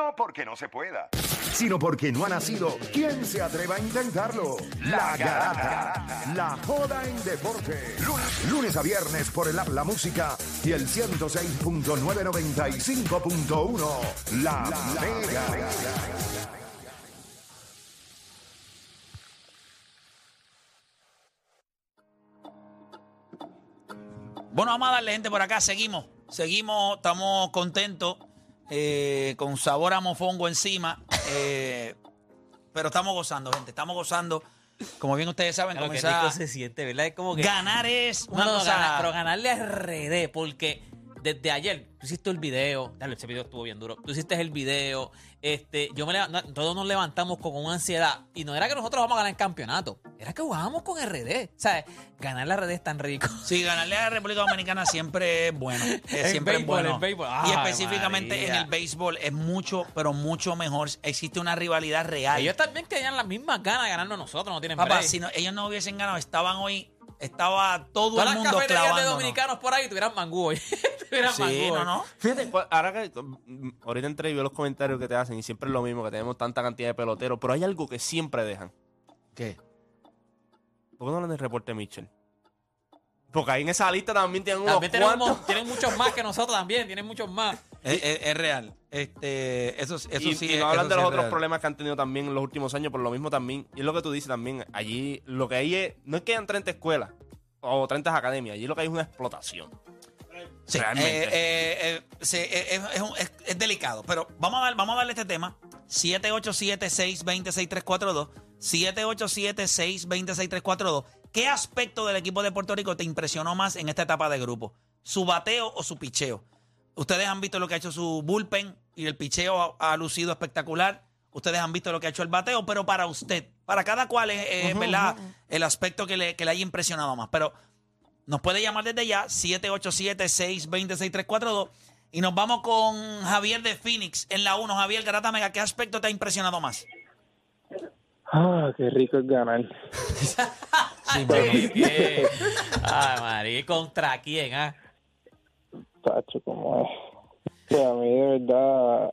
No porque no se pueda, sino porque no ha nacido. ¿Quién se atreva a intentarlo? La Garata. La joda en deporte. Lunes, lunes a viernes por el app La Música y el 106.995.1. La, Mega. Bueno, vamos a darle gente por acá. Seguimos. Seguimos, estamos contentos. Eh, con sabor a mofongo encima. eh, pero estamos gozando, gente. Estamos gozando. Como bien ustedes saben, que comenzar- se siente, ¿verdad? Es como que. ganar es una no, no, cosa. ganar- pero ganarle a RD, porque desde ayer tú hiciste el video, dale, ese video estuvo bien duro. Tú hiciste el video, este, yo me todos nos levantamos con una ansiedad y no era que nosotros vamos a ganar el campeonato, era que jugábamos con RD, ¿sabes? Ganar la RD es tan rico. Sí, ganarle a la República Dominicana siempre es bueno. En siempre béisbol, es bueno. en béisbol. y específicamente María. en el béisbol es mucho, pero mucho mejor. Existe una rivalidad real. Ellos también tenían las mismas ganas de ganarnos nosotros, no tienen Papá, break. si no- ellos no hubiesen ganado, estaban hoy, estaba todo Todas el las mundo cafeterías de dominicanos por ahí tuvieran mangú hoy. tuvieran Sí, mangú no, no. Fíjate, cu- ahora que ahorita entré y veo los comentarios que te hacen y siempre es lo mismo, que tenemos tanta cantidad de peloteros, pero hay algo que siempre dejan. ¿Qué? ¿Por qué no hablan del reporte Mitchell? Porque ahí en esa lista también tienen unos También tenemos, cuantos. tienen muchos más que nosotros también, tienen muchos más. Es, es- es real. Este, eso, eso y, sí y no hablan de sí los otros problemas que han tenido también en los últimos años, por lo mismo también. Y es lo que tú dices también. Allí lo que hay es. No es que hayan 30 escuelas o 30 academias. Allí lo que hay es una explotación. Sí, Realmente. eh, eh, eh, es, es es- es delicado. Pero vamos a, dar, vamos a darle este tema. 787-620-6342. 787-620-6342. ¿Qué aspecto del equipo de Puerto Rico te impresionó más en esta etapa de grupo? ¿Su bateo o su picheo? Ustedes han visto lo que ha hecho su bullpen y el picheo ha, ha lucido espectacular. Ustedes han visto lo que ha hecho el bateo, pero para usted, para cada cual es, ¿verdad? el aspecto que le, que le haya impresionado más. Pero nos puede llamar desde ya, 787-620-6342. Y nos vamos con Javier de Phoenix en la 1. Javier Garata Mega, ¿qué aspecto te ha impresionado más? Ah, qué rico es ganar. Sí, Ay, María, ¿y ¿contra quién, ah? Tacho, como es. Sea, a mí de verdad.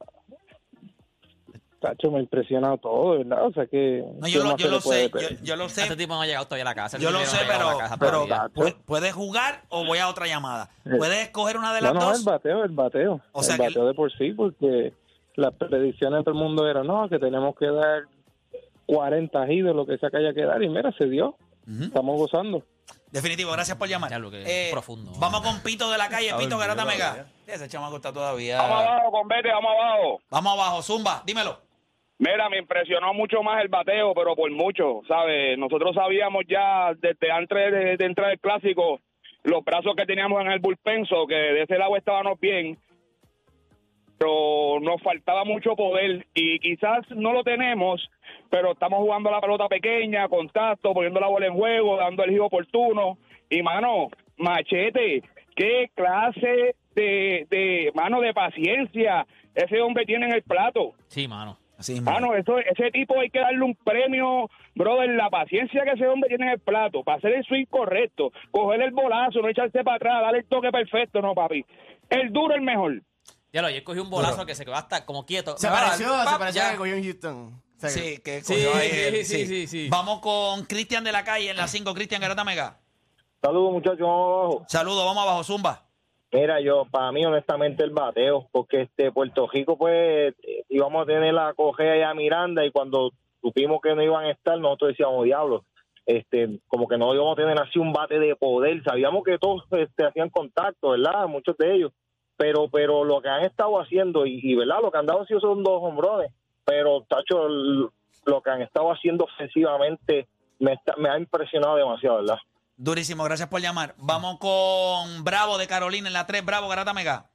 Tacho, me ha impresionado todo, ¿verdad? O sea que. No, ¿qué yo, lo, yo se lo sé, yo, yo lo Este sé, tipo no ha llegado todavía a la casa. yo lo Este sé, pero, casa pero pu- ¿puedes jugar o voy a otra llamada? ¿Puedes escoger una de las No, no, dos? el bateo, el bateo. O sea el que- bateo de por sí, porque las predicciones de todo el mundo eran, no, que tenemos que dar 40 giros, lo que sea que haya que dar, y mira, se dio. Ujú. Estamos gozando. Definitivo, gracias por llamar. Eh, Ya lo que es profundo. Vamos con Pito de la calle, Pito Garata Mega. Ese chamaco está todavía. Vamos abajo, con vete, vamos abajo. Vamos abajo, Zumba, dímelo. Mira, me impresionó mucho más el bateo, pero por mucho, ¿sabes? Nosotros sabíamos ya desde antes de, de entrar el clásico los brazos que teníamos en el bullpenso, que de ese lado estábamos bien, pero nos faltaba mucho poder y quizás no lo tenemos, pero estamos jugando la pelota pequeña, contacto, poniendo la bola en juego, dando el giro oportuno. Y, mano, machete, qué clase de, de, mano, de paciencia ese hombre tiene en el plato. Sí, mano. Así. Mano, eso, ese tipo hay que darle un premio, brother, la paciencia que ese hombre tiene en el plato, para hacer el swing correcto, coger el bolazo, no echarse para atrás, darle el toque perfecto, no, papi. El duro el mejor. Ya lo, ayer cogió un bolazo que se quedó hasta como quieto. Se Me va a dar, pareció, pap, se pareció ya. que cogió en Houston. O sea que- Sí, que Sí, cogió ahí el- sí, sí, sí. Vamos con Cristian de la calle en la 5. Cristian Garata Mega. Saludos, muchachos, vamos abajo. Saludos, vamos abajo, Zumba. Mira, yo, para mí, honestamente, el bateo, porque este Puerto Rico, pues, eh, íbamos a tener la cogea y a Miranda, y cuando supimos que no iban a estar, nosotros decíamos, diablo, este, como que no íbamos a tener así un bate de poder. Sabíamos que todos este, hacían contacto, ¿verdad? Muchos de ellos. Pero, pero lo que han estado haciendo, y, y, ¿verdad? Lo que han dado sido son dos hombrones, pero, tacho, lo que han estado haciendo ofensivamente me, está- me ha impresionado demasiado, ¿verdad? Durísimo, gracias por llamar. Vamos con Bravo de Carolina en la 3. Bravo, Garata Mega.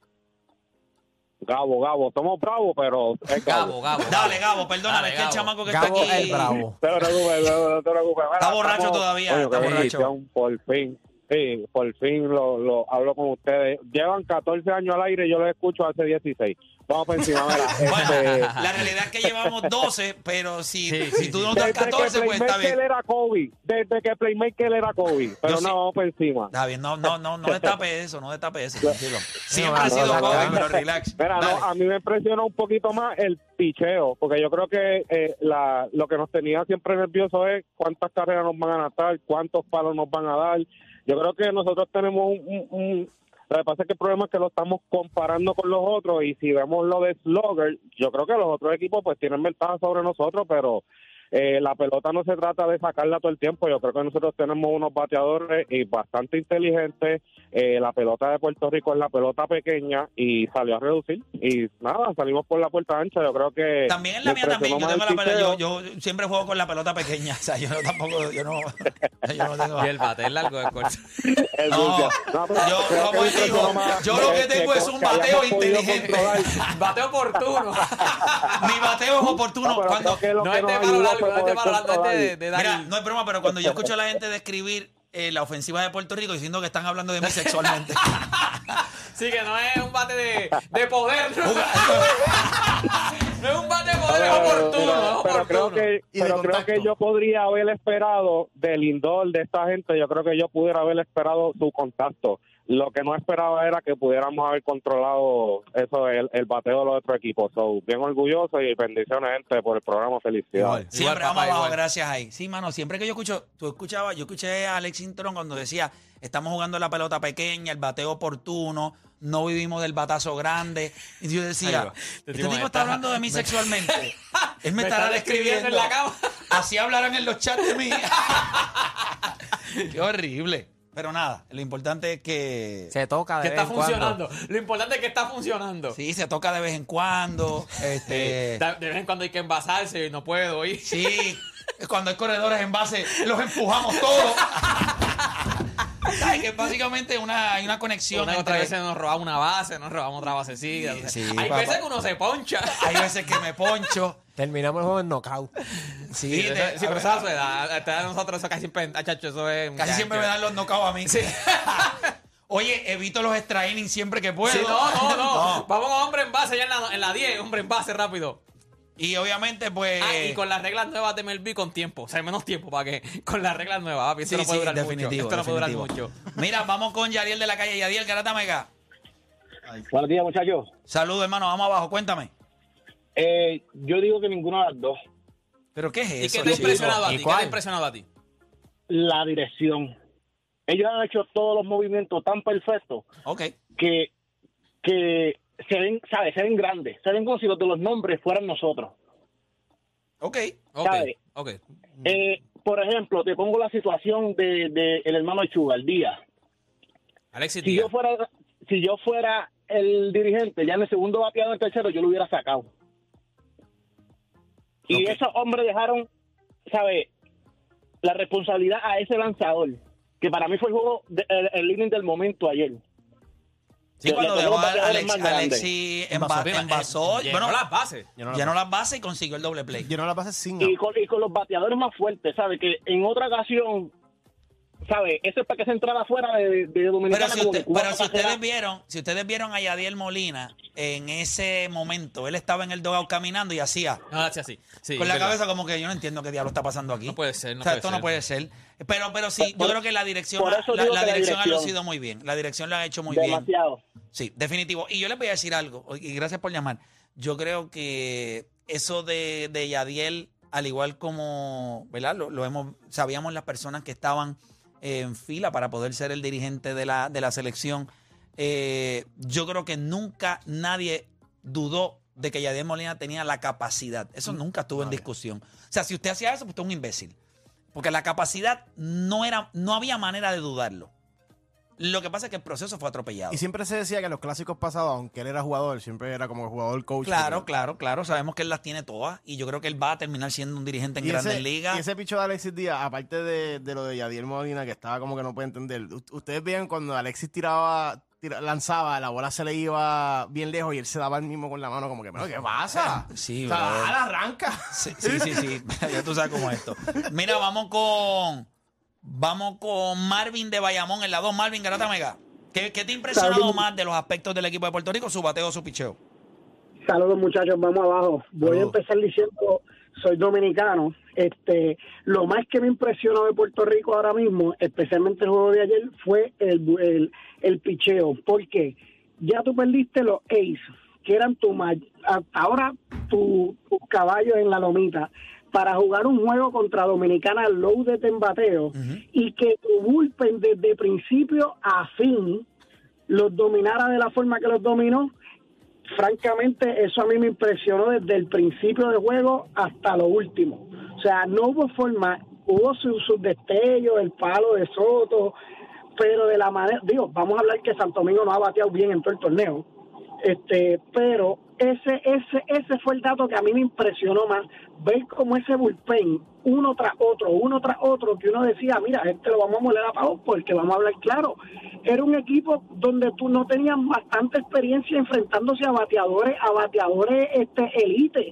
Gabo, Gabo, estamos bravos, pero es Gabo, Gabo. Dale, Gabo, perdóname, es que el Gabo. chamaco que Gabo está aquí. el bravo. No te preocupes, no, te preocupes. Está borracho todavía, está borracho. Por fin, sí, por fin lo, lo hablo con ustedes. Llevan 14 años al aire y yo los escucho hace 16. Vamos por encima, mira. Bueno, este, la realidad es que llevamos 12, pero si, Sí, si tú sí. no das desde 14, que pues está Playmaker bien. era Kobe. Desde que Playmaker era Kobe. Pero Yo sí- no, vamos por encima. Está bien, no, no, no, no destape eso, no destape eso, tranquilo. Siempre ha no, sido no, no, Kobe, no. pero relax. Mira, no, a mí me impresionó un poquito más el picheo, porque yo creo que eh, la, lo que nos tenía siempre nervioso es cuántas carreras nos van a anotar, cuántos palos nos van a dar. Yo creo que nosotros tenemos un... un- un- lo que pasa es que el problema es que lo estamos comparando con los otros y si vemos lo de Slugger, yo creo que los otros equipos pues tienen ventaja sobre nosotros, pero eh, la pelota no se trata de sacarla todo el tiempo. Yo creo que nosotros tenemos unos bateadores y bastante inteligentes. Eh, la pelota de Puerto Rico es la pelota pequeña y salió a reducir. Y nada, salimos por la puerta ancha. Yo creo que. También en la mía también, yo tengo la el pelota, yo, yo siempre juego con la pelota pequeña, o sea, yo no, tampoco, yo no, yo no tengo... Y el bate es largo de corto. El No. No, pero yo, creo como digo, yo lo que que- tengo que- es un bateo inteligente. controlar. Bate oportuno. Mi bateo es oportuno No, cuando... creo que lo No que es de palo largo, no es de de, Mira, no broma, pero cuando yo escucho a la gente describir eh, la ofensiva de Puerto Rico diciendo que están hablando de mí sexualmente. Sí, que no es un bate de, de poder. No, No es un bate de poder, es oportuno. pero- es pero creo que, pero creo que yo podría haber esperado del indoor de esta gente, yo creo que yo pudiera haber esperado su contacto. Lo que no esperaba era que pudiéramos haber controlado eso, el, el bateo de los otros equipos. So, bien orgulloso y bendiciones, gente, por el programa. Felicidades. Igual. Siempre Igual, vamos abajo, gracias ahí. Sí, mano, siempre que yo escucho, tú escuchabas, yo escuché a Alex Intron cuando decía, estamos jugando la pelota pequeña, el bateo oportuno, no vivimos del batazo grande. Y yo decía, este tipo está está- hablando de mí sexualmente. Él me, Me estará describiendo en la cama. Así hablarán en los chats de mí. Qué horrible. Pero nada, lo importante es que... Se toca de Que está vez en cuando. funcionando. Lo importante es que está funcionando. Sí, se toca de vez en cuando. Este, De de vez en cuando hay que envasarse y no puedo ir. Sí, cuando hay corredores en base, los empujamos todos. ¿Sabes? Que básicamente una, hay una conexión Una otra vez nos robamos una base, nos robamos otra basecita. Sí, hay papá. veces que uno se poncha. Hay veces que me poncho. Terminamos el juego en knockout. Sí, Sí, de- eso- sí, pero esa es su edad. A nosotros eso casi siempre, chacho, eso es... casi ya, siempre me dan los knockouts a mí. Oye, evito los extra innings siempre que puedo. Sí, no, no, no, No. Vamos con hombre en base ya en la, en la 10, hombre en base rápido. Y obviamente, pues... Ah, y con las reglas nuevas de MLB con tiempo. O sea, menos tiempo para que. Con las reglas nuevas, papi. Esto Sí, no puede sí, durar definitivo, mucho. Esto no puede durar definitivo. mucho. Mira, vamos con Yadiel de la calle. Yadiel, Garata Mega. Buenos días, muchachos. Saludos, hermano. Vamos abajo. Cuéntame. Eh, yo digo que ninguna de las dos. ¿Pero qué es ¿Y eso? qué te ha chico? impresionado a ¿Y ti? ¿Qué te cuál? ha impresionado a ti? La dirección. Ellos han hecho todos los movimientos tan perfectos que, que se ven, ¿sabes? Se ven grandes. Se ven como si los de los nombres fueran nosotros. Ok. Ok, ¿Sabe? ok. Eh, por ejemplo, te pongo la situación de, de el hermano Chuga, el día. Alexis Si Díaz. yo fuera, si yo fuera el dirigente, ya en el segundo bateado en el tercero, yo lo hubiera sacado. Y esos hombres dejaron, ¿sabe? La responsabilidad a ese lanzador, que para mí fue el juego, de- el, el inning del momento ayer. Sí, cuando le dejó a Alex. Alexis Envasó. enva- envasó. Llenó Bueno, las bases. Llenó las bases y consiguió el doble play. Yo no la pasé sin Y con, y con los bateadores más fuertes, ¿sabe? Que en otra ocasión, ¿sabe? Eso es para que se entrara afuera de, de Pero Dominicana. si, usted- pero si ustedes vieron, si ustedes vieron a Yadiel Molina en ese momento, él estaba en el dogout caminando y hacía No, así, así. Sí, con la verdad. cabeza como que yo no entiendo qué diablo está pasando aquí. No puede ser, no O sea, puede esto ser. no puede ser. Pero, pero sí, yo creo que la dirección, la, digo la que la dirección ha dirección. lucido muy bien. La dirección la ha hecho muy bien. Demasiado. Sí, definitivo. Y yo les voy a decir algo, y gracias por llamar. Yo creo que eso de, de Yadiel, al igual como, ¿verdad? Lo, lo hemos, sabíamos las personas que estaban en fila para poder ser el dirigente de la, de la selección. eh, yo creo que nunca nadie dudó de que Yadiel Molina tenía la capacidad. Eso nunca estuvo en discusión. O sea, si usted hacía eso, pues usted es un imbécil. Porque la capacidad no era, no había manera de dudarlo. Lo que pasa es que el proceso fue atropellado. Y siempre se decía que en los clásicos pasados, aunque él era jugador, siempre era como jugador coach. Claro, Porque- claro, claro. Sabemos que él las tiene todas y yo creo que él va a terminar siendo un dirigente en grandes ligas. y ese picho de Alexis Díaz, aparte de, de lo de Yadier Molina, que estaba como que no puede entender, ustedes veían cuando Alexis tiraba, tira- lanzaba, la bola se le iba bien lejos y él se daba el mismo con la mano, como que, ¿pero qué pasa? Sí, o sea, arranca. Sí, sí, sí, sí. ya tú sabes cómo es esto. Mira, vamos con vamos con Marvin de Bayamón en la 2. Marvin Garata Mega. ¿Qué, qué te ha impresionado Saludos. más de los aspectos del equipo de Puerto Rico? ¿Su bateo o su picheo? Saludos muchachos, vamos abajo. Voy a empezar diciendo, soy dominicano. Este, lo más que me impresionó de Puerto Rico ahora mismo, especialmente el juego de ayer, fue el, el, el picheo. Porque ya tú perdiste los ace, que eran tu ahora tu- tus caballos en la lomita, para jugar un juego contra Dominicana loaded en bateo y que tu bullpen desde principio a fin los dominara de la forma que los dominó, francamente eso a mí me impresionó desde el principio del juego hasta lo último. O sea, no hubo forma, hubo sus sus destellos, el palo de Soto, pero de la manera, digo, vamos a hablar que Santo Domingo no ha bateado bien en todo el torneo, este, pero ese, ese, ese fue el dato que a mí me impresionó más, ver como ese bullpen, uno tras otro, uno tras otro, que uno decía, mira, este lo vamos a moler a pavo porque vamos a hablar claro. Era un equipo donde tú no tenías bastante experiencia enfrentándose a bateadores, a bateadores este elite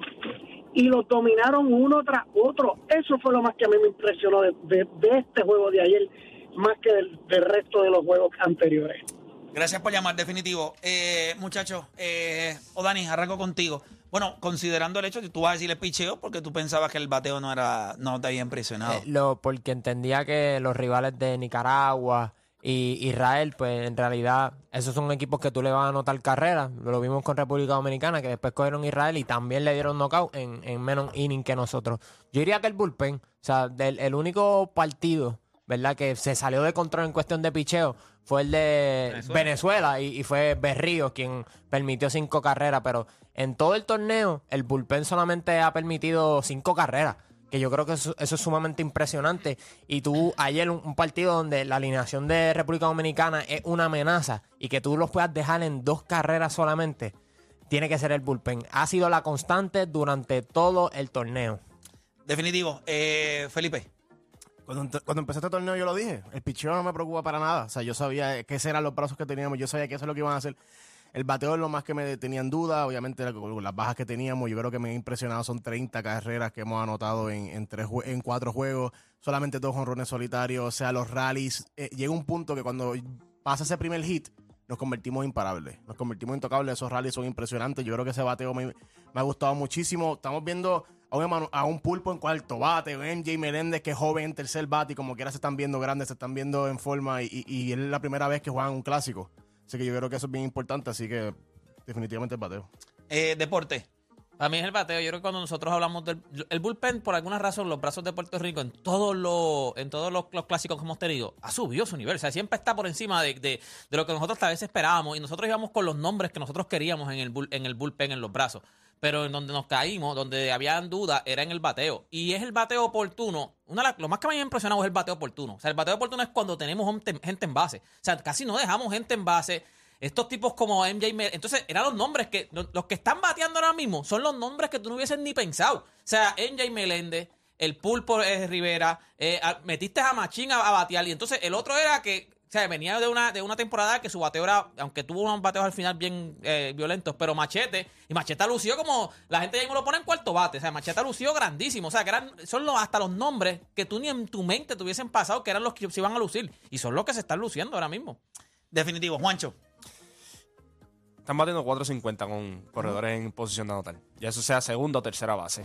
y los dominaron uno tras otro. Eso fue lo más que a mí me impresionó de, de- de este juego de ayer, más que del, del resto de los juegos anteriores. Gracias por llamar, definitivo. Eh, muchachos, eh, o Dani, arranco contigo. Bueno, considerando el hecho que tú vas a decirle picheo porque tú pensabas que el bateo no era no te había impresionado. Eh, lo, porque entendía que los rivales de Nicaragua y Israel, pues en realidad esos son equipos que tú le vas a anotar carrera. Lo vimos con República Dominicana, que después cogieron Israel y también le dieron knockout en, en menos inning que nosotros. Yo diría que el bullpen, o sea, del, el único partido, ¿verdad? Que se salió de control en cuestión de picheo fue el de Venezuela. Venezuela, y, y fue Berríos quien permitió cinco carreras, pero en todo el torneo el bullpen solamente ha permitido cinco carreras que yo creo que eso, eso es sumamente impresionante. Y tú, ayer un, un partido donde la alineación de República Dominicana es una amenaza y que tú los puedas dejar en dos carreras solamente, tiene que ser el bullpen. Ha sido la constante durante todo el torneo. Definitivo. Eh, Felipe. Cuando, cuando empecé este torneo yo lo dije, el picheo no me preocupa para nada. O sea, yo sabía esos eran los brazos que teníamos, yo sabía que eso es lo que iban a hacer. El bateo es lo más que me tenían duda, obviamente las bajas que teníamos, yo creo que me ha impresionado, son 30 carreras que hemos anotado en, en, tres, en cuatro juegos, solamente dos honrones solitarios, o sea, los rallies. eh, llega un punto que cuando pasa ese primer hit, nos convertimos imparables, nos convertimos intocables, esos rallies son impresionantes, yo creo que ese bateo me, me ha gustado muchísimo. Estamos viendo a un, pulpo en cuarto bate, un MJ Meléndez que es joven en tercer bate y como quiera se están viendo grandes, se están viendo en forma y, y- es la primera vez que juegan un clásico. Así que yo creo que eso es bien importante, así que definitivamente el bateo. Eh, deporte. Para mí es el bateo. Yo creo que cuando nosotros hablamos del el bullpen, por alguna razón, los brazos de Puerto Rico en todos los, en todos los, clásicos que hemos tenido, ha subido su nivel. O sea, siempre está por encima de, de- lo que nosotros tal vez esperábamos. Y nosotros íbamos con los nombres que nosotros queríamos en el, en el bullpen, en los brazos. Pero en donde nos caímos, donde habían dudas, era en el bateo. Y es el bateo oportuno. Una lo más que me ha impresionado es el bateo oportuno. O sea, el bateo oportuno es cuando tenemos gente, en base. O sea, casi no dejamos gente en base. Estos tipos como MJ Entonces, eran los nombres que. Los, que están bateando ahora mismo son los nombres que tú no hubieses ni pensado. O sea, MJ Meléndez, el Pulpo eh, Rivera, eh, metiste a Machín a batear. Y entonces el otro era que. O sea, venía de una, de una temporada que su bateo era, aunque tuvo unos bateos al final bien eh, violentos, pero Machete, y Machete lució como, la gente ya mismo lo pone en cuarto bate, o sea, Machete lució grandísimo, o sea, que eran, son los, hasta los nombres que tú ni en tu mente te hubiesen pasado que eran los que se iban a lucir, y son los que se están luciendo ahora mismo. Definitivo. Juancho. Están batiendo 4.50 con corredores en posición de anotar. Ya eso sea segunda o tercera base.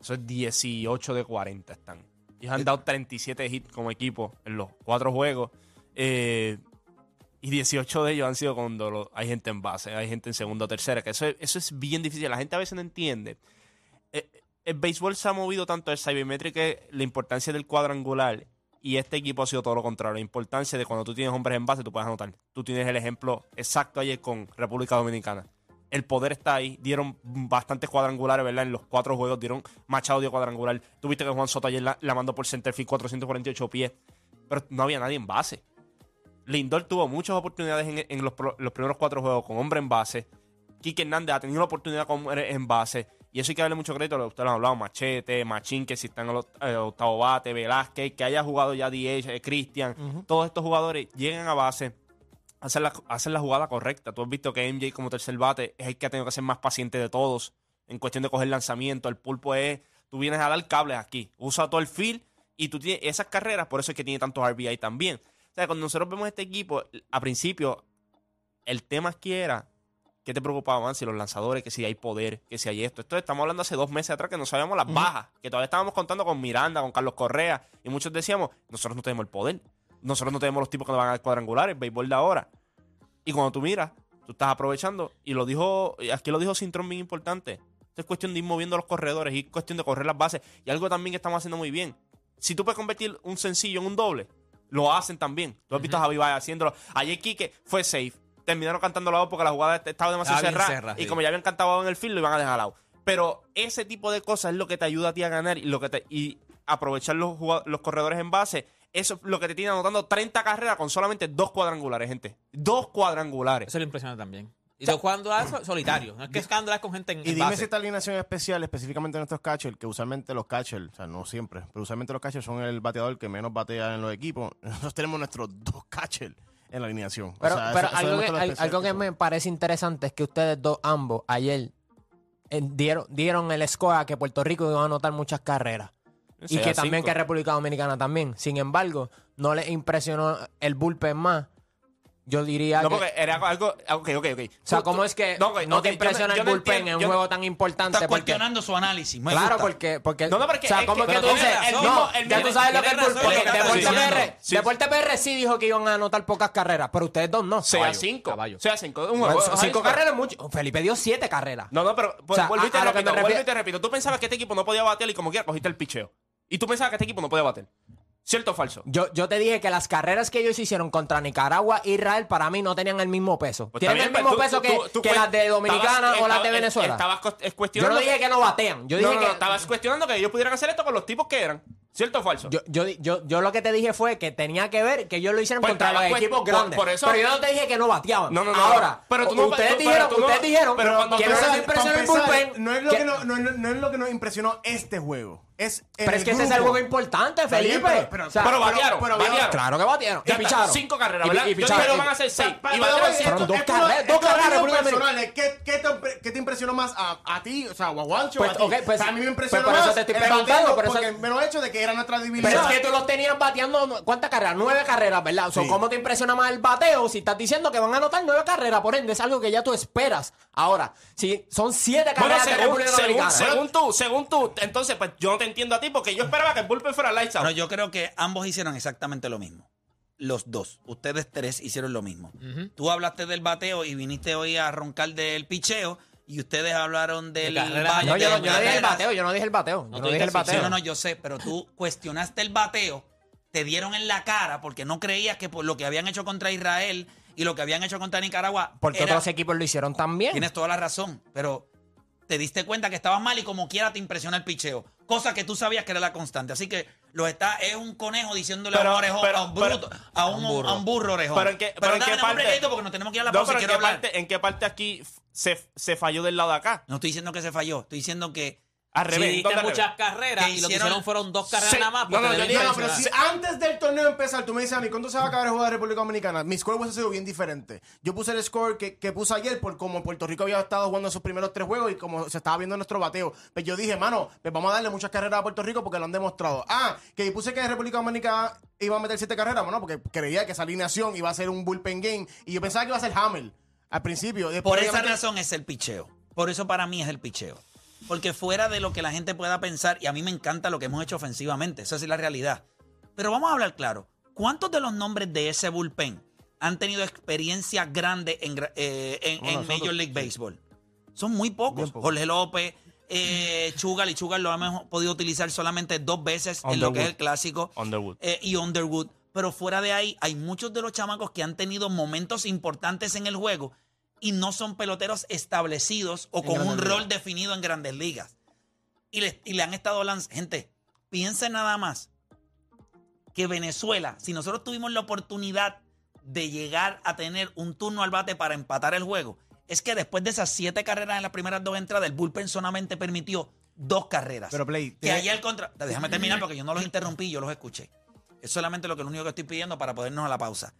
Eso es 18 de 40 están. Ellos han dado 37 hits como equipo en los cuatro juegos. Eh, y 18 de ellos han sido cuando lo- hay gente en base, hay gente en segunda o tercera. Que eso, es- eso es bien difícil. La gente a veces no entiende. Eh, el béisbol se ha movido tanto el sabermétrico, la importancia del cuadrangular. Y este equipo ha sido todo lo contrario. La importancia de cuando tú tienes hombres en base, tú puedes anotar. Tú tienes el ejemplo exacto ayer con República Dominicana. El poder está ahí. Dieron bastantes cuadrangulares, ¿verdad? En los cuatro juegos dieron Machado dio cuadrangular. Tuviste que Juan Soto ayer la, la mandó por centerfield 448 pies. Pero no había nadie en base. Lindor tuvo muchas oportunidades en, en los, pro- los primeros cuatro juegos con hombre en base. Quique Hernández ha tenido la oportunidad con hombre en base. Y eso hay que darle mucho crédito. lo- Ustedes lo han hablado, Machete, Machín, que si están en el eh, octavo bate, Velázquez, que haya jugado ya DH, eh, Cristian. Todos estos jugadores llegan a base, hacen la, hacen la jugada correcta. Tú has visto que MJ como tercer bate es el que ha tenido que ser más paciente de todos en cuestión de coger lanzamiento. El pulpo es, tú vienes a dar cables aquí, usa todo el field y tú tienes esas carreras, por eso es que tiene tantos RBI también. O sea, cuando nosotros vemos este equipo, a principio, el tema aquí era ¿qué te preocupaba más? Si los lanzadores, que si hay poder, que si hay esto. Esto estamos hablando hace dos meses atrás que no sabíamos las bajas, que todavía estábamos contando con Miranda, con Carlos Correa, y muchos decíamos, nosotros no tenemos el poder, nosotros no tenemos los tipos que nos van a dar cuadrangulares, béisbol de ahora. Y cuando tú miras, tú estás aprovechando, y lo dijo, aquí lo dijo Cintrón bien importante. Esto es cuestión de ir moviendo los corredores y es cuestión de correr las bases. Y algo también que estamos haciendo muy bien. Si tú puedes convertir un sencillo en un doble, lo hacen también. Tú has visto a Javi Baez haciéndolo. Ayer Quique fue safe. Terminaron cantando la voz porque la jugada estaba demasiado cerrada. y sí. como ya habían cantado en el field, lo iban a dejar out. Pero ese tipo de cosas es lo que te ayuda a ti a ganar y, lo que te, y aprovechar los, los corredores en base. Eso es lo que te tiene anotando 30 carreras con solamente dos cuadrangulares, gente. Dos cuadrangulares. Eso le impresiona también. Y cuando hace solitario. No es que es cuando con gente en, Y en dime base. si esta alineación especial, específicamente nuestros catchers, que usualmente los catchers, o sea, no siempre, pero usualmente los catchers son el bateador que menos batea en los equipos. Nosotros tenemos nuestros dos catchers en la alineación. O Pero, sea, pero eso- eso algo, que, al- algo me parece interesante es que ustedes dos, ambos, ayer eh, dieron, dieron el score a que Puerto Rico iba a anotar muchas carreras. Y que a también cinco. que República Dominicana también. Sin embargo, no les impresionó el bullpen más. Yo diría No, que... porque era algo. Ok, ok, ok. O sea, ¿cómo es que no, te yo impresiona yo el bullpen entiendo- en un juego tan importante? Estás Porque, cuestionando su análisis. me claro, gusta. porque, porque... No, no, porque o sea, ¿cómo que- es que tú dices? el ya tú sabes lo que es el bullpen. Deporte. PR, Sí. Deporte PR sí dijo que iban a anotar pocas carreras, pero ustedes dos no. 6 a Caballo, 5. caballo. 6 a 5. Un Bueno, juego. cinco Ajá, carreras es mucho. Felipe dio siete carreras. No, no, pero O sea, vuelvo y te a- a lo que me repito, vuelvo y te repito. Tú pensabas que este equipo no podía batear y como quiera cogiste el picheo. Y tú pensabas que este equipo no podía bater. ¿Cierto o falso? Yo, yo te dije que las carreras que ellos hicieron contra Nicaragua e Israel para mí no tenían el mismo peso. Pues Tienen el mismo pues tú- peso que, tú- que las de Dominicana estabas- o las de Venezuela. Estabas cos- yo no cuestionando. dije que no batean. Yo no, dije no, que. no, estabas cuestionando que ellos pudieran hacer esto con los tipos que eran. ¿Cierto o falso? Yo, yo, yo, yo lo que te dije fue que tenía que ver que ellos lo hicieron Pues contra los equipos grandes. por eso- pero yo no te dije que no bateaban. No, no, no, Ahora, pero tú no- ustedes tú- pero dijeron, tú no- ustedes dijeron pero cuando que no les impresionó el bullpen. No es, lo que- que no, no- no- no es lo que nos impresionó este juego. Es el pero es que ese es el grupo. juego importante, Está bien, Felipe. pero- pero- O sea, pero batearon, pero- batearon. Claro que batearon. Ya y picharon. cinco carreras, Y- ¿verdad? Y, Yo picharon. dije que van a hacer seis. Pa- y pa- batearon. Fueron dos carreras, dos carreras, algo. ¿Qué, qué, te, qué te impresionó más a, a ti? O sea, o a Juancho. Pues, a ti? ok, pues, O sea, a mí me pues impresionó por eso te estoy preguntando, por eso- porque el mero hecho de que era nuestra debilidad. Pero es que tú los tenías bateando, ¿cuántas carreras? Nueve carreras, ¿verdad? O sea, Sí. ¿Cómo te impresiona más el bateo si estás diciendo que van a anotar nueve carreras? Por ende, es algo que ya tú esperas. Ahora, si son siete Bueno, carreras de según, según, tú, según tú, entonces, pues yo no te entiendo a ti porque yo esperaba que el bullpen fuera lights out. Pero yo creo que ambos hicieron exactamente lo mismo. Los dos. Ustedes tres hicieron lo mismo. Tú hablaste del bateo y viniste hoy a roncar del picheo y ustedes hablaron del No, yo, no- de yo no dije el bateo, yo no dije el bateo. Yo No, no, dije el bateo. no, no, yo sé, pero tú cuestionaste el bateo, te dieron en la cara porque no creías que por lo que habían hecho contra Israel y lo que habían hecho contra Nicaragua. Porque era- otros equipos lo hicieron también. Tienes toda la razón, pero te diste cuenta que estabas mal y como quiera te impresiona el picheo. Cosa que tú sabías que era la constante. Así que lo está, es un conejo diciéndole Pero- a un orejón, pero- a un bruto, a un, a un burro. a un burro orejón. Pero en qué, pero en dame qué un parte. porque nos tenemos que ir a la No, pausa y en quiero qué, hablar. parte, en qué parte aquí se, se falló del lado de acá. No estoy diciendo que se falló, estoy diciendo que Al revés. diste ¿dónde al revés? muchas carreras y lo que hicieron- fueron dos carreras Sí. nada más. No, no, yo No, pero si antes del torneo empezar, tú me dices a mí, ¿cuánto se va a acabar el juego de República Dominicana? Mi score hubiese sido bien diferente. Yo puse el score que, que puse ayer por como Puerto Rico había estado jugando sus primeros tres juegos y como se estaba viendo nuestro bateo. Pues yo dije, mano, pues vamos a darle muchas carreras a Puerto Rico porque lo han demostrado. Ah, que puse que República Dominicana iba a meter siete carreras, bueno, porque creía que esa alineación iba a ser un bullpen game y yo pensaba que iba a ser Hamel al principio. Después, por esa razón es el picheo. Por eso para mí es el picheo. Porque fuera de lo que la gente pueda pensar, y a mí me encanta lo que hemos hecho ofensivamente, esa es la realidad. Pero vamos a hablar claro. ¿Cuántos de los nombres de ese bullpen han tenido experiencia grande en, eh, en- en Major League. Baseball? Son muy pocos. Jorge López, eh, Chugal y Chugal lo hemos podido utilizar solamente dos veces en lo que es el clásico. Underwood. eh, y Underwood. Pero fuera de ahí, hay muchos de los chamacos que han tenido momentos importantes en el juego y no son peloteros establecidos o con un rol definido en grandes ligas. Y le, y le han estado lanzando. Gente, piensen nada más que Venezuela, si nosotros tuvimos la oportunidad de llegar a tener un turno al bate para empatar el juego, es que después de esas siete carreras en las primeras dos entradas, el bullpen solamente permitió dos carreras. Pero, Play, que ayer contra. Déjame terminar porque yo no los interrumpí, yo los escuché. Es solamente lo que lo único que estoy pidiendo para podernos a la pausa.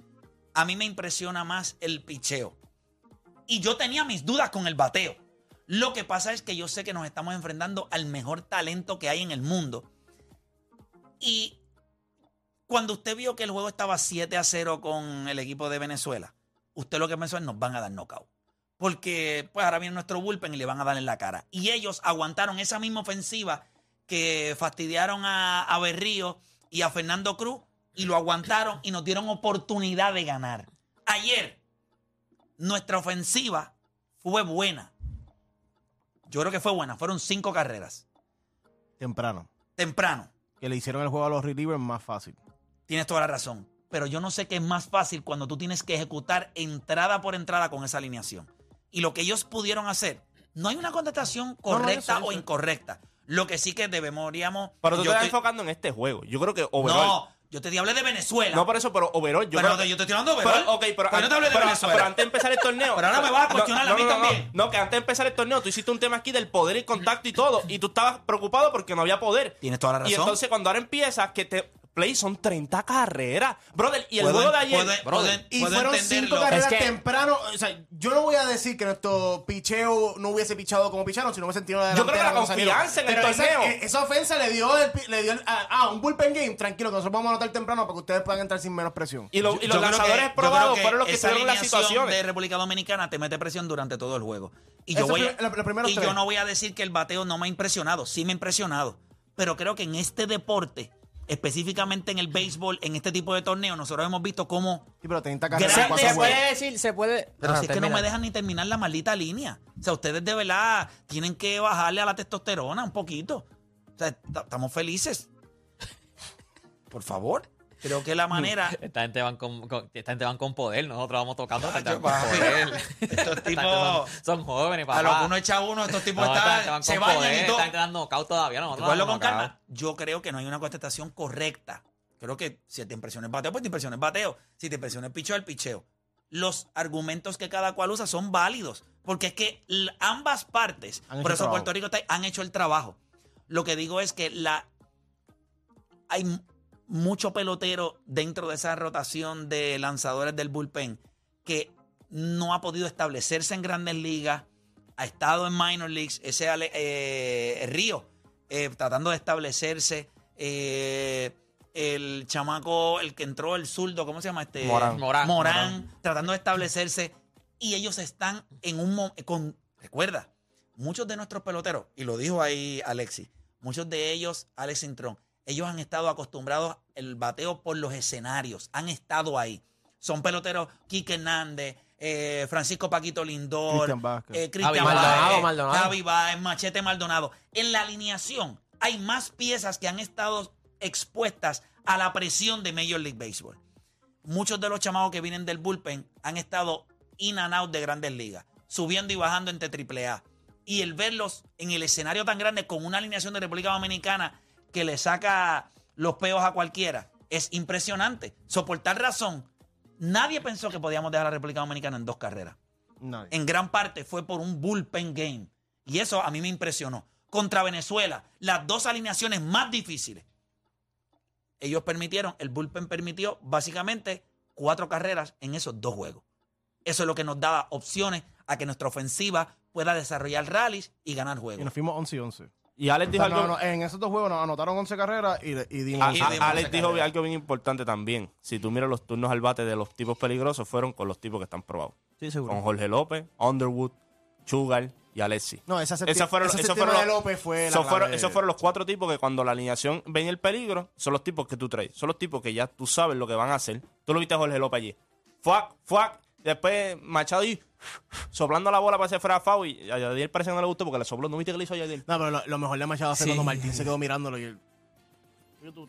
A mí me impresiona más el picheo. Y yo tenía mis dudas con el bateo. Lo que pasa es que yo sé que nos estamos enfrentando al mejor talento que hay en el mundo. Y cuando usted vio que el juego estaba 7 a 0 con el equipo de Venezuela, usted lo que pensó es nos van a dar knockout. porque pues ahora viene nuestro bullpen y le van a dar en la cara. Y ellos aguantaron esa misma ofensiva que fastidiaron a, a Berrío y a Fernando Cruz y lo aguantaron y nos dieron oportunidad de ganar. Ayer, nuestra ofensiva fue buena. Yo creo que fue buena. Fueron cinco carreras. Temprano. Temprano. Que le hicieron el juego a los relievers más fácil. Tienes toda la razón. Pero yo no sé qué es más fácil cuando tú tienes que ejecutar entrada por entrada con esa alineación. Y lo que ellos pudieron hacer, no hay una contestación correcta o incorrecta. Lo que sí que deberíamos. Pero tú te yo estás estoy- enfocando en este juego. Yo creo que overall. No, yo te hablé de Venezuela. No, por eso, pero overall. Yo pero yo te estoy hablando de overall. Pero, ok, pero, Pero no te hablé de pero- Venezuela. pero antes de empezar el torneo. Pero ahora me vas a cuestionar a mí no, también. No, que antes de empezar el torneo tú hiciste un tema aquí del poder y contacto y todo. Y tú estabas preocupado porque no había poder. Tienes toda la razón. Y entonces cuando ahora empiezas, que te. Play son 30 carreras. Brother, y el juego de ayer. brother, Y fueron entenderlo. cinco carreras Es que- temprano. O sea, yo no voy a decir que nuestro picheo no hubiese pichado como picharon, sino hubiese sentido la Yo creo que la confianza en el Pero torneo. eh, Esa, ofensa le dio, el, le dio el- ah, un bullpen game. Tranquilo, que nosotros vamos a anotar temprano para que ustedes puedan entrar sin menos presión. y, lo- y Yo los que- creo probados fueron los que tuvieron las alineación situaciones. de República Dominicana te mete presión durante todo el juego. Y, yo, voy a- la- y yo no voy a decir que el bateo no me ha impresionado. Sí me ha impresionado. Pero creo que en este deporte, específicamente en el béisbol, en este tipo de torneos, nosotros hemos visto cómo... Sí, pero 30 carreras. Grande en cuatro Se Grandes- juegos. puede decir, se puede. Pero Ah, si es que no me dejan ni terminar la maldita línea. O sea, ustedes de verdad tienen que bajarle a la testosterona un poquito. O sea, estamos felices. Por favor. Creo que la manera... Esta gente van con, con- esta gente van con poder, nosotros vamos tocando esta gente Chacho, van con papi. poder. Estos Esta tipos... son, son jóvenes, papá. A lo que uno echa uno, estos tipos No, esta están, van se con bañan poder, y todo. Esta gente dando knockout todavía, nosotros damos con calma. Yo creo que no hay una contestación correcta. Creo que si te impresiona el bateo, pues te impresiona el bateo. Si te impresiona el picheo, el picheo. Los argumentos que cada cual usa son válidos. Porque es que ambas partes, Han por eso trabajo. Puerto Rico está- han hecho el trabajo. Lo que digo es que la hay mucho pelotero dentro de esa rotación de lanzadores del bullpen que no ha podido establecerse en grandes ligas, ha estado en minor leagues, ese Ale- eh, Río, eh, tratando de establecerse, eh, el chamaco, el que entró, el zurdo, ¿cómo se llama este? Morán. Morán, Morán, tratando de establecerse, y ellos están en un con, recuerda, muchos de nuestros peloteros, y lo dijo ahí Alexis, muchos de ellos, Alex Intrón, ellos han estado acostumbrados al bateo por los escenarios, han estado ahí. Son peloteros Quique Hernández, eh, Francisco Paquito Lindor, Cristian Vázquez. eh, Cristian Javi Maldonado, Vázquez, Maldonado. Javi Báez, Machete Maldonado. En la alineación hay más piezas que han estado expuestas a la presión de Major League Baseball. Muchos de los chamacos que vienen del bullpen han estado in and out de grandes ligas, subiendo y bajando entre AAA. Y el verlos en el escenario tan grande con una alineación de República Dominicana que le saca los peos a cualquiera es impresionante. So, por tal razón, nadie pensó que podíamos dejar a la República Dominicana en dos carreras Nadie. en gran parte fue por un bullpen game. Y eso a mí me impresionó. Contra Venezuela, las dos alineaciones más difíciles. Ellos permitieron, el bullpen permitió básicamente cuatro carreras en esos dos juegos. Eso es lo que nos daba opciones a que nuestra ofensiva pueda desarrollar rallies y ganar Y juegos. nos fuimos 11 y 11. Y Alex dijo O sea, algo. no, no, en esos dos juegos nos anotaron 11 carreras y, y dimos A- 11. Y a- dimos Alex dijo carrera. algo bien importante también. Si tú miras los turnos al bate de los tipos peligrosos, fueron con los tipos que están probados. Sí, seguro. Con Jorge López, Underwood, Chugal y Alexi. No, esa Esos fueron, ese esos fueron de los, López fue la esos fueron, esos fueron los cuatro tipos que cuando la alineación ven el peligro, son los tipos que tú traes. Son los tipos que ya tú sabes lo que van a hacer. Tú lo viste a Jorge López allí. Fuac, fuac. Después Machado y soplando la bola para hacer fuera foul y a Yadier parece que no le gustó porque le sopló. ¿No viste que le hizo a Yadier? No, pero lo, lo mejor de Machado fue Sí. cuando Martín se quedó mirándolo y él. ¿Qué tú,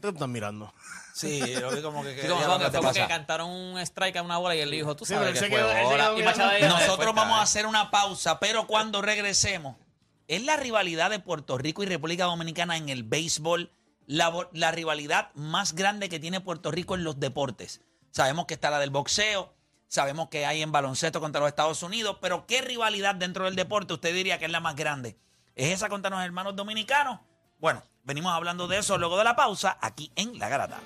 tú estás mirando? Sí, lo vi como que Sí, como, como que fue porque cantaron un strike a una bola y él dijo, tú Sí, sabes pero que fue quedó- bola. Y. Machado Nosotros después vamos a hacer una pausa, pero cuando regresemos, es la rivalidad de Puerto Rico y República Dominicana en el béisbol, la, bo- la rivalidad más grande que tiene Puerto Rico en los deportes. Sabemos que está la del boxeo, sabemos que hay en baloncesto contra los Estados Unidos, pero ¿qué rivalidad dentro del deporte usted diría que es la más grande? ¿Es esa contra los hermanos dominicanos? Bueno, venimos hablando de eso luego de la pausa aquí en La Garata.